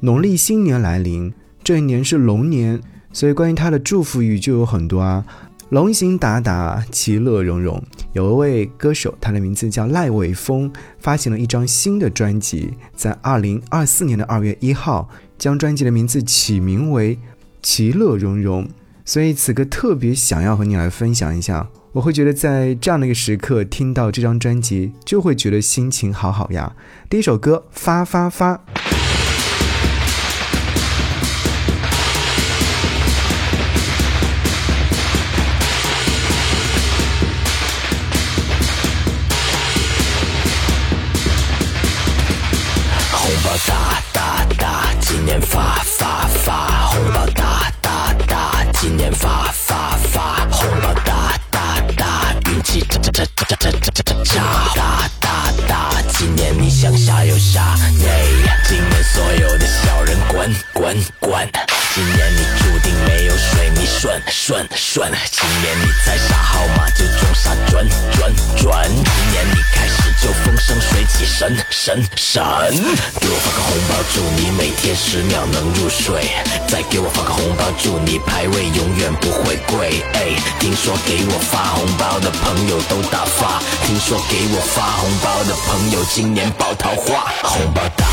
农历新年来临，这一年是龙年，所以关于他的祝福语就有很多啊，龙行达达，其乐融融。有一位歌手，他的名字叫赖伟峰，发行了一张新的专辑，在二零二四年的二月一号，将专辑的名字起名为《其乐融融》。所以此刻特别想要和你来分享一下，我会觉得在这样的一个时刻听到这张专辑，就会觉得心情好好呀。第一首歌，发发发。转，今年你猜啥号码就中啥转转转，今年你开始就风生水起神神。神，给我发个红包祝你每天十秒能入睡，再给我发个红包祝你排位永远不会跪。哎，听说给我发红包的朋友都大发，听说给我发红包的朋友今年爆桃花，红包大，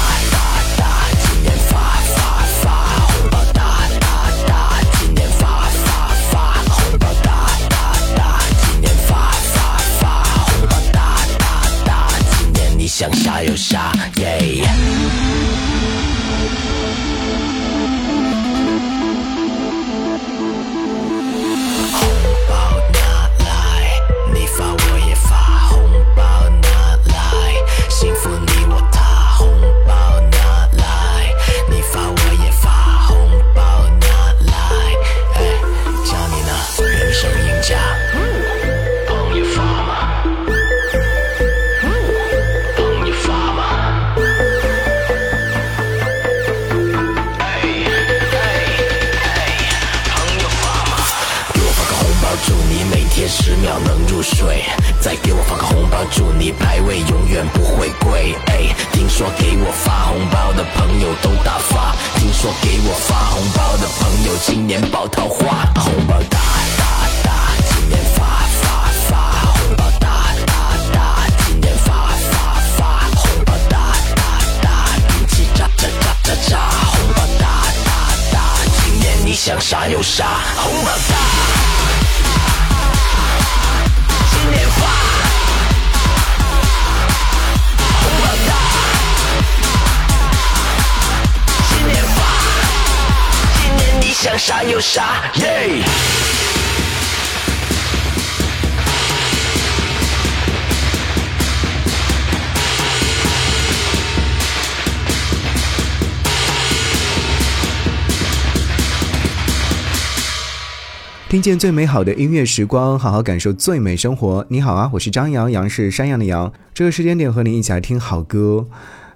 下又下，耶、耶。再给我发个红包，祝你排位永远不会跪。哎，听说给我发红包的朋友都大发，听说给我发红包的朋友今年爆桃花，红包大大大，今年发发发，红包大大大，今年发发发，红包大大大，运气炸炸炸炸炸，红包大大大，今年你想啥有啥，红包大，想啥有啥，耶、听见最美好的音乐时光，好好感受最美生活。你好啊，我是张扬，杨是山羊的羊。这个时间点和你一起来听好歌。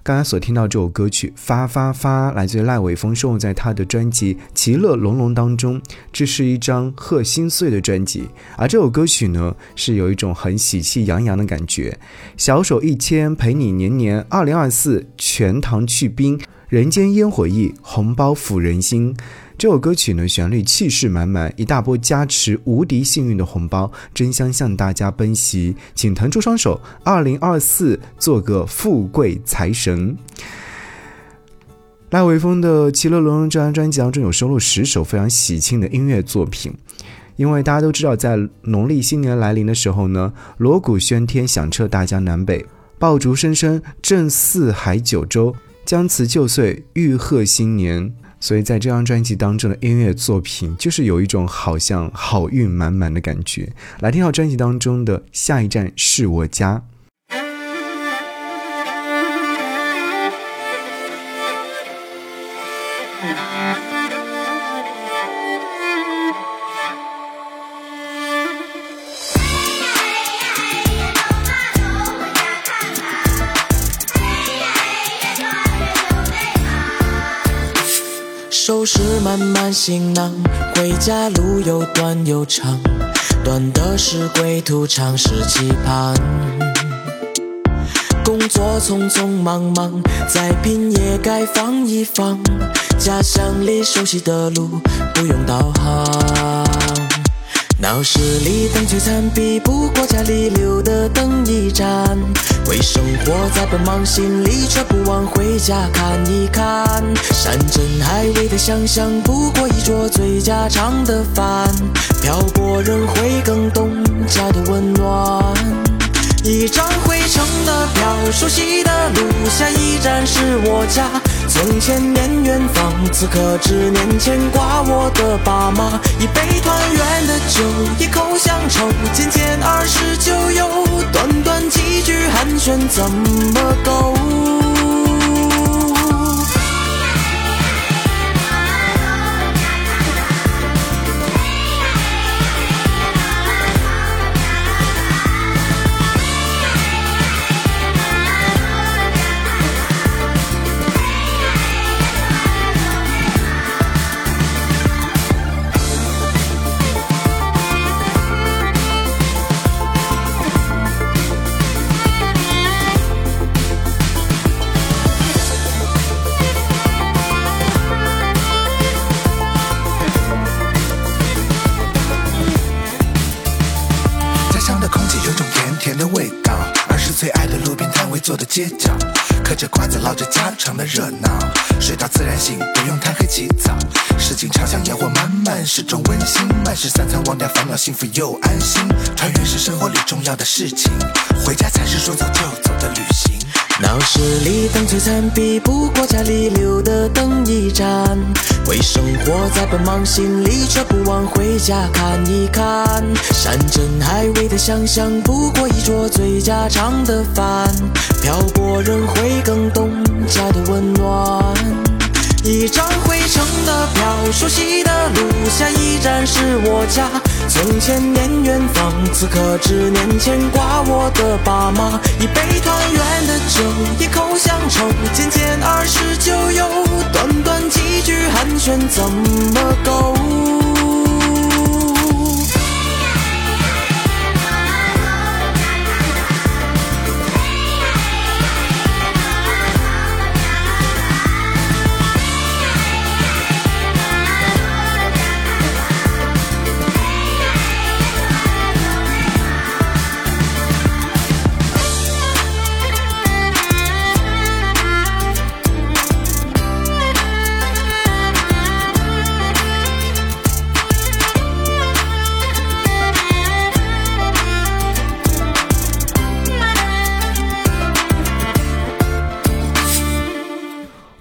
刚才所听到这首歌曲《发发发》，来自于赖伟峰，收录在他的专辑《其乐融融》当中。这是一张贺新岁的专辑，而这首歌曲呢，是有一种很喜气洋洋的感觉。小手一牵，陪你年年。二零二四，全糖去冰，人间烟火意，红包抚人心。这首歌曲呢，旋律气势满满，一大波加持无敌幸运的红包争相向大家奔袭，请腾出双手，二零二四做个富贵财神。赖伟峰的《其乐融融》这张专辑当中有收录十首非常喜庆的音乐作品。因为大家都知道，在农历新年来临的时候呢，锣鼓喧天，响彻大江南北，爆竹声声震四海九州，将辞旧岁，欲贺新年。所以在这张专辑当中的音乐作品，就是有一种好像好运满满的感觉。来听到专辑当中的《下一站是我家》。家路又短又长，短的是归途，长是期盼。工作匆匆忙忙，再拼也该放一放。家乡里熟悉的路，不用导航。闹市里灯璀璨，比不过家里留的灯一盏。为生活在奔忙，心里却不忘回家看一看。山珍海味的想象，不过一桌最家常的饭。漂泊人会更懂家的温暖。一张回程的票，熟悉的路，下一站是我家。从千年远方，此刻只念牵挂我的爸妈。一杯团圆的酒，一口乡愁，渐渐儿时旧友。短短几句寒暄，怎么够？街角，嗑着瓜子，唠着家常的热闹，睡到自然醒，不用贪黑起早。市井朝向烟火漫漫，始终温馨。慢食三餐忘掉烦恼，幸福又安心。团圆是生活里重要的事情，回家才市里灯璀璨，比不过家里留的灯一盏。为生活在奔忙，心里却不忘回家看一看。山珍海味的想象，不过一桌最家常的饭。漂泊人会更懂家的温暖。一张回程的票，熟悉的路，下一站是我家。从前年远方，此刻只念牵挂我的爸妈。一杯团圆的酒，一口乡愁，渐渐儿时旧友。短短几句寒暄，怎么够？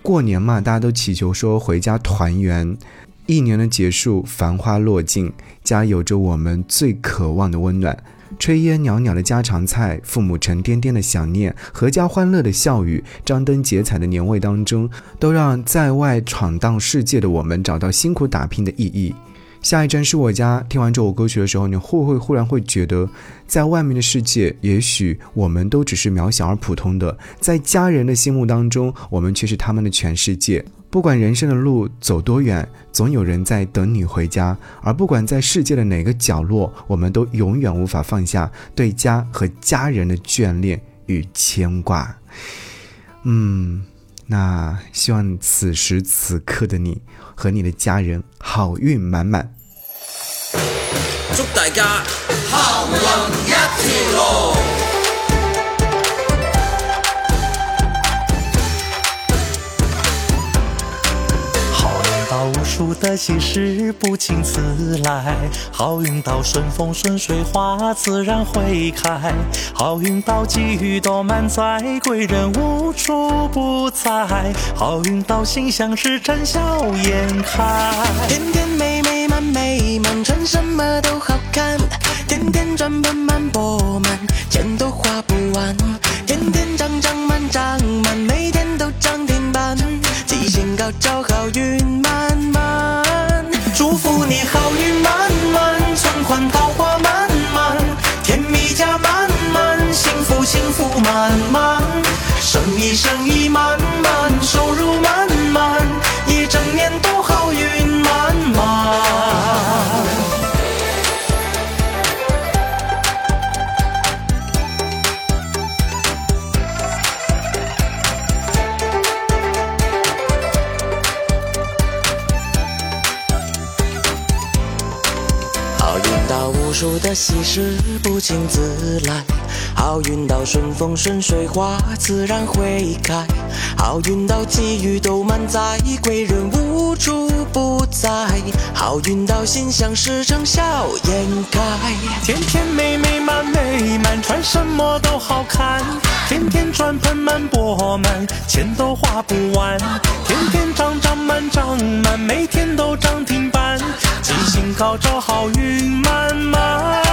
过年嘛，大家都祈求说回家团圆。一年的结束，繁花落尽，家有着我们最渴望的温暖。炊烟袅袅的家常菜，父母沉甸甸的想念，阖家欢乐的笑语，张灯结彩的年味当中，都让在外闯荡世界的我们找到辛苦打拼的意义。下一站是我家。听完这首歌曲的时候，你会不会忽然会觉得，在外面的世界，也许我们都只是渺小而普通的，在家人的心目当中，我们却是他们的全世界。不管人生的路走多远，总有人在等你回家。而不管在世界的哪个角落，我们都永远无法放下对家和家人的眷恋与牵挂。嗯，那希望此时此刻的你。和你的家人好运满满，祝大家好运一条龙。运到无数的喜事不请自来，好运到顺风顺水花自然会开，好运到机遇多满载，贵人无处不在，好运到心想事成笑颜开。甜甜美美满美满，穿什么都好看，天天赚盆满钵满，钱都花不完，天天涨涨满涨满，每天都涨停板，吉星高招好运满，意满满收入满满一整年都好运满满好运到无数的喜事不请自来好运到顺风顺水花自然会开，好运到机遇都满载，贵人无处不在，好运到心想事成笑颜开。天天美美满美满，穿什么都好看。天天赚盆满钵满，钱都花不完。天天涨涨满涨满，每天都涨停板。吉星高照，好运满满。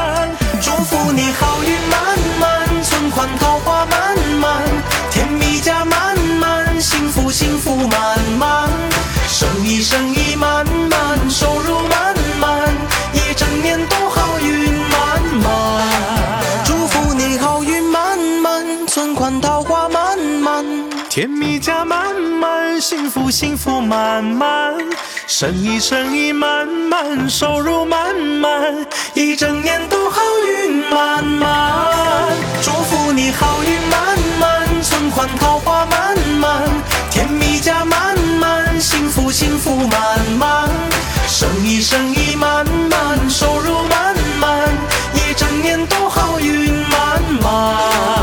祝福你好运满满，存款桃花满满，甜蜜家满满，幸福幸福满满，生意生意满满，收入满满，一整年都好运满满。祝福你好运满满，存款桃花满满。甜蜜家满满，幸福幸福满满，生意生意满满，收入满满，一整年都好运满满，祝福你好运满满，存款桃花满满，甜蜜家满满，幸福幸福满满，生意生意满满，收入满满，一整年都好运满满。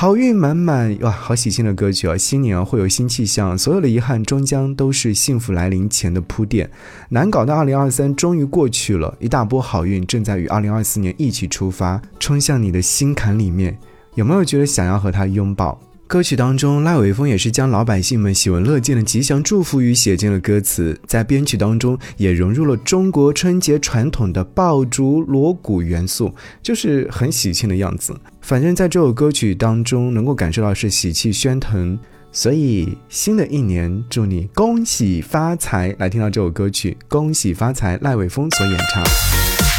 好运满满哇，好喜庆的歌曲啊！新年会有新气象，所有的遗憾终将都是幸福来临前的铺垫。难搞的二零二三终于过去了，一大波好运正在与二零二四年一起出发，冲向你的心坎里面。有没有觉得想要和他拥抱？歌曲当中，赖伟峰也是将老百姓们喜闻乐见的吉祥祝福语写进了歌词，在编曲当中也融入了中国春节传统的爆竹锣鼓元素，就是很喜庆的样子。反正在这首歌曲当中，能够感受到是喜气喧腾，所以新的一年祝你恭喜发财！来听到这首歌曲《恭喜发财》，赖伟峰所演唱。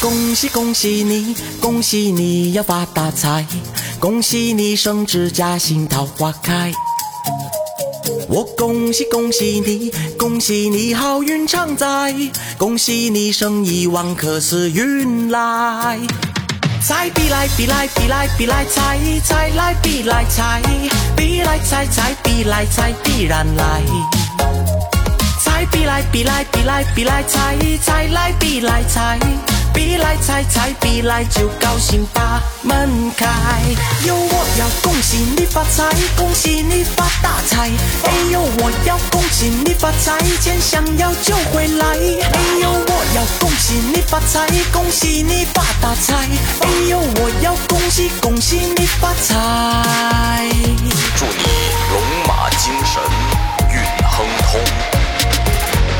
恭喜恭喜你，恭喜你要发大财，恭喜你升职加薪桃花开。我恭喜恭喜你，恭喜你好运常在，恭喜你生意旺可是运来。财必来必来必来必来财，财来必来财，必来财财必来财必然来。财必来必来必来必来财，财来必来财，必来财财必来就高兴把门开。哟，我要恭喜你发财，恭喜你发大财。哎呦，我要恭喜你发财，钱想要就会来。哎呦，我要恭喜你发财，恭喜你发大财。哎呦，我要恭喜恭喜你发财。祝你龙马精神，运亨通，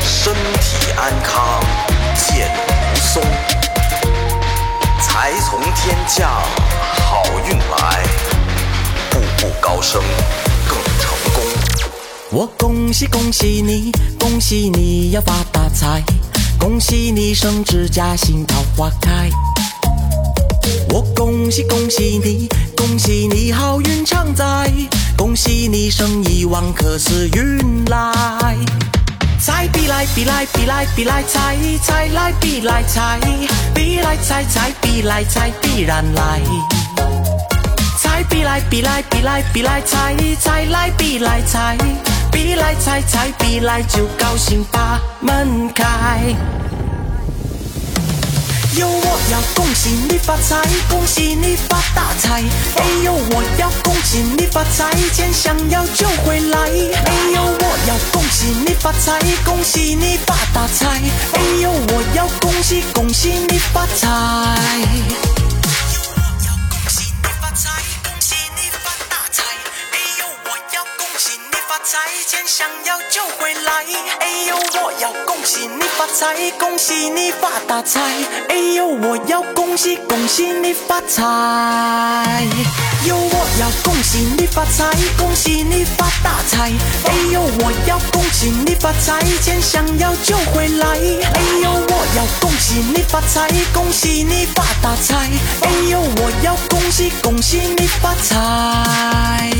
身体安康，健无松，财从天降，好运来，步步高升，更成功。我恭喜恭喜你，恭喜你要发大财，恭喜你升职加薪桃花开。我恭喜恭喜你，恭喜你好运常在，恭喜你生意旺可是运来。财必来必来必来必来财，财来必来财，必来财财必来财必然来。财必来必来必来必来财，财来必来财，必来财财必来就高兴把门开。哟，我要恭喜你发财，恭喜你发大财。哎呦，我要恭喜你发财，钱想要就会来。哎呦，我要发财，恭喜你发大财。哎呦，我要恭喜恭喜你发财。恭喜你发财，钱想要就会来。哎呦，我要恭喜你发财，恭喜你发大财！哎呦，我要恭喜恭喜你发财！哟，我要恭喜你发财，恭喜你发大财！哎呦，我要恭喜你发财，钱想要就会来！哎呦，我要恭喜你发财，恭喜你发大财！哎呦，我要恭喜恭喜你发财！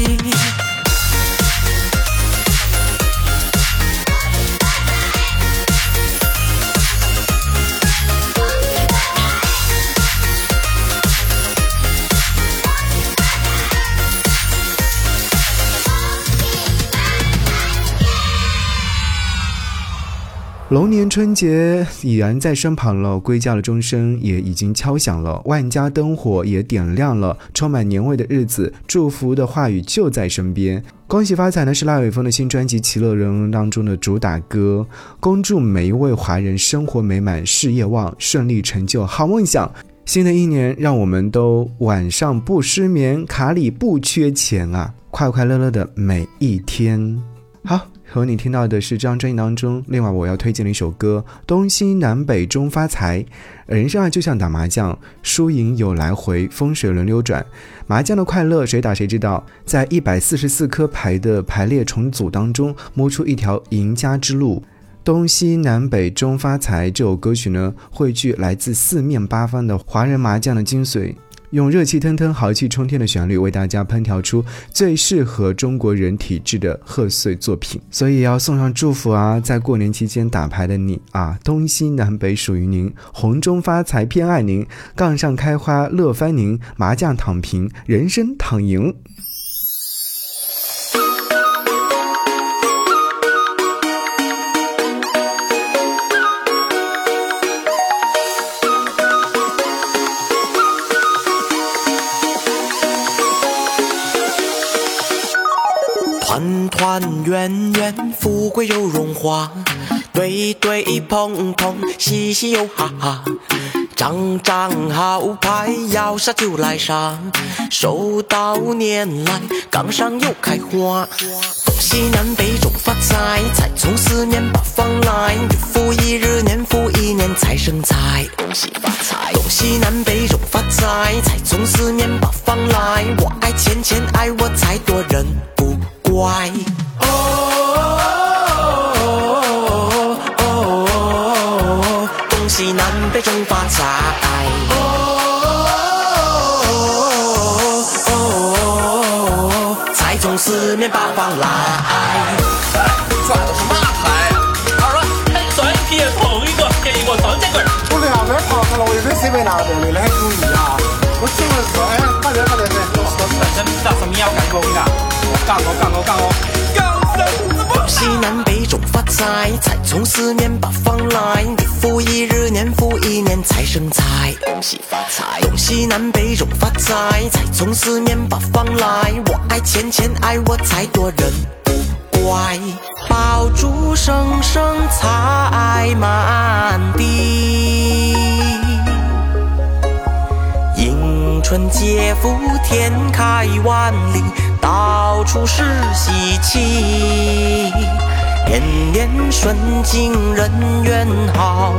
龙年春节已然在身旁了，归家的钟声也已经敲响了，万家灯火也点亮了，充满年味的日子，祝福的话语就在身边。恭喜发财呢是赖伟峰的新专辑《其乐融融》当中的主打歌，恭祝每一位华人生活美满，事业旺，顺利成就好梦想。新的一年，让我们都晚上不失眠，卡里不缺钱啊，快快乐乐的每一天。好。和你听到的是这张专辑当中，另外我要推荐的一首歌《东西南北中发财》。人生啊，就像打麻将，输赢有来回，风水轮流转。麻将的快乐，谁打谁知道。在一百四十四颗牌的排列重组当中，摸出一条赢家之路。东西南北中发财这首歌曲呢，汇聚来自四面八方的华人麻将的精髓。用热气腾腾、豪气冲天的旋律为大家烹调出最适合中国人体质的贺岁作品，所以要送上祝福啊！在过年期间打牌的你啊，东西南北属于您，红中发财偏爱您，杠上开花乐翻您，麻将躺平人生躺赢。团团圆圆，富贵又荣华；对对碰碰，嘻嘻又哈哈。张张好牌，要杀就来杀。手到年来，杠上又开花。东西南北中发财，财从四面八方来。日复一日，年复一年，财生财，恭喜发财。东西南北中发财，财从四面八方来。我爱钱钱爱我财多人不怪。西南北中发财，财从四面八方来。抓的是马牌，二说，哎，算一批碰一个，给一个双节棍。我两边跑开了，我有点设备拿的，为了很注意啊。我只能说，哎，快点快点点，是都是，真不知道什么要干过，你看，干过干过干过，干什么？西南北中发财，财从四面八方来。日复一日，年复一年，财生财，恭喜发财。东西南北中发财，财从四面八方来。我爱钱钱爱我财多人不怪，爆竹声声财满地，春节福天开万里。到处是喜气，年年顺境人缘好，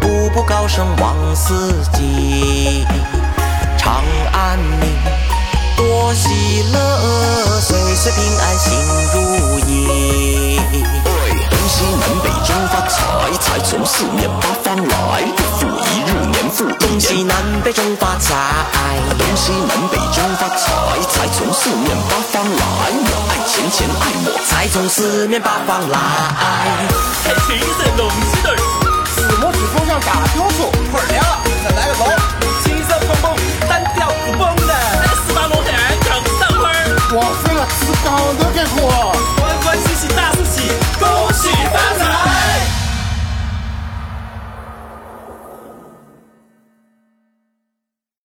步步高升旺四季，长安宁，多喜乐，岁岁平安心如意。东西南北中发财，财从四面八方来，日复一日年复一年。东西南北中发财，东西南北中发财，财从四面八方来，我爱钱钱爱我，财从四面八方来。哎，谁在弄西的？怎么只风上大雕塑，腿儿凉了，再来个龙，金色蹦蹦，单调不崩的，四八龙胆整上分，我飞了，是岗都给过。